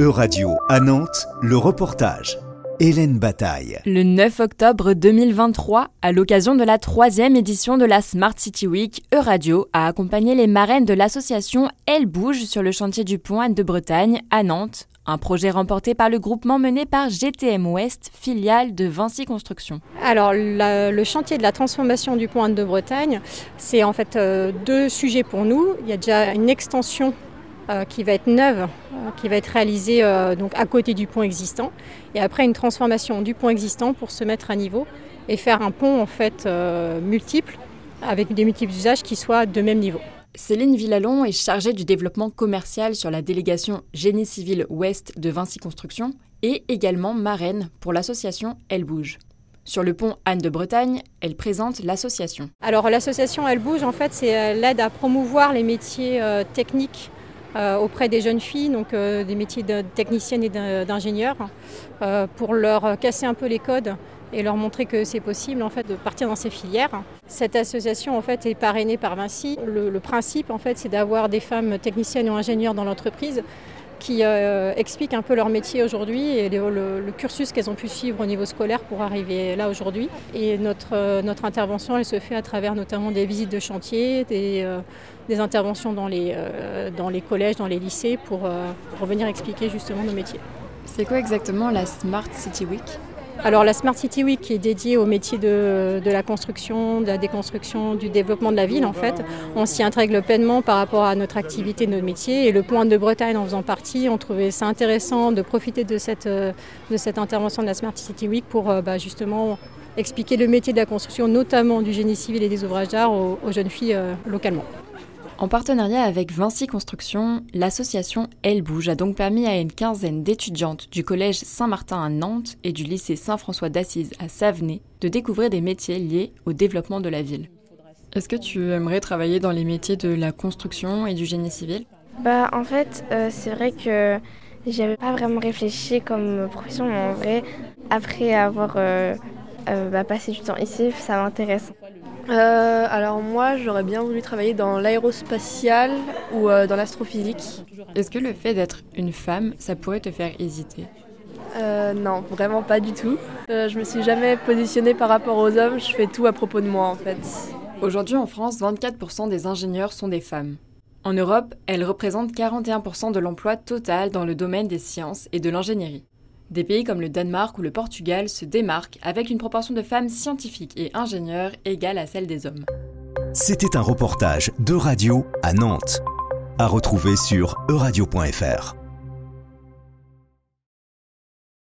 E-Radio à Nantes, le reportage. Hélène Bataille. Le 9 octobre 2023, à l'occasion de la troisième édition de la Smart City Week, Euradio a accompagné les marraines de l'association Elle Bouge sur le chantier du pont Anne de Bretagne à Nantes, un projet remporté par le groupement mené par GTM West, filiale de Vinci Construction. Alors le chantier de la transformation du pont Anne de Bretagne, c'est en fait euh, deux sujets pour nous. Il y a déjà une extension euh, qui va être neuve, euh, qui va être réalisée euh, donc à côté du pont existant, et après une transformation du pont existant pour se mettre à niveau et faire un pont en fait multiple avec des multiples usages qui soient de même niveau. Céline Villalon est chargée du développement commercial sur la délégation Génie civil Ouest de Vinci Construction et également marraine pour l'association Elle Bouge. Sur le pont Anne de Bretagne, elle présente l'association. Alors l'association Elle Bouge, en fait, c'est l'aide à promouvoir les métiers techniques auprès des jeunes filles, donc euh, des métiers de techniciennes et d'ingénieurs, euh, pour leur casser un peu les codes et leur montrer que c'est possible en fait de partir dans ces filières. Cette association en fait est parrainée par Vinci. Le, le principe en fait c'est d'avoir des femmes techniciennes ou ingénieurs dans l'entreprise qui euh, expliquent un peu leur métier aujourd'hui et le, cursus qu'elles ont pu suivre au niveau scolaire pour arriver là aujourd'hui. Et notre, euh, intervention, elle se fait à travers notamment des visites de chantier, des, euh, interventions dans les, dans les collèges, dans les lycées pour, pour venir expliquer justement nos métiers. C'est quoi exactement la Smart City Week? Alors la Smart City Week est dédiée au métier de, la construction, de la déconstruction, du développement de la ville en fait. On s'y intègre pleinement par rapport à notre activité, notre métier. Et le point de Bretagne en faisant partie, on trouvait ça intéressant de profiter de cette, intervention de la Smart City Week pour euh, bah, justement expliquer le métier de la construction, notamment du génie civil et des ouvrages d'art aux, jeunes filles euh, localement. En partenariat avec Vinci Construction, l'association Elle Bouge a donc permis à une quinzaine d'étudiantes du collège Saint-Martin à Nantes et du lycée Saint-François d'Assise à Savenay de découvrir des métiers liés au développement de la ville. Est-ce que tu aimerais travailler dans les métiers de la construction et du génie civil? Bah en fait, euh, c'est vrai que j'avais pas vraiment réfléchi comme profession, mais en vrai, après avoir euh, euh, bah, passé du temps ici, ça m'intéresse. Euh, alors moi, j'aurais bien voulu travailler dans l'aérospatial ou euh, dans l'astrophysique. Est-ce que le fait d'être une femme, ça pourrait te faire hésiter? Euh, Non, vraiment pas du tout. je me suis jamais positionnée par rapport aux hommes, je fais tout à propos de moi en fait. Aujourd'hui en France, 24% des ingénieurs sont des femmes. En Europe, elles représentent 41% de l'emploi total dans le domaine des sciences et de l'ingénierie. Des pays comme le Danemark ou le Portugal se démarquent avec une proportion de femmes scientifiques et ingénieurs égale à celle des hommes. C'était un reportage de radio à Nantes, à retrouver sur euradio.fr.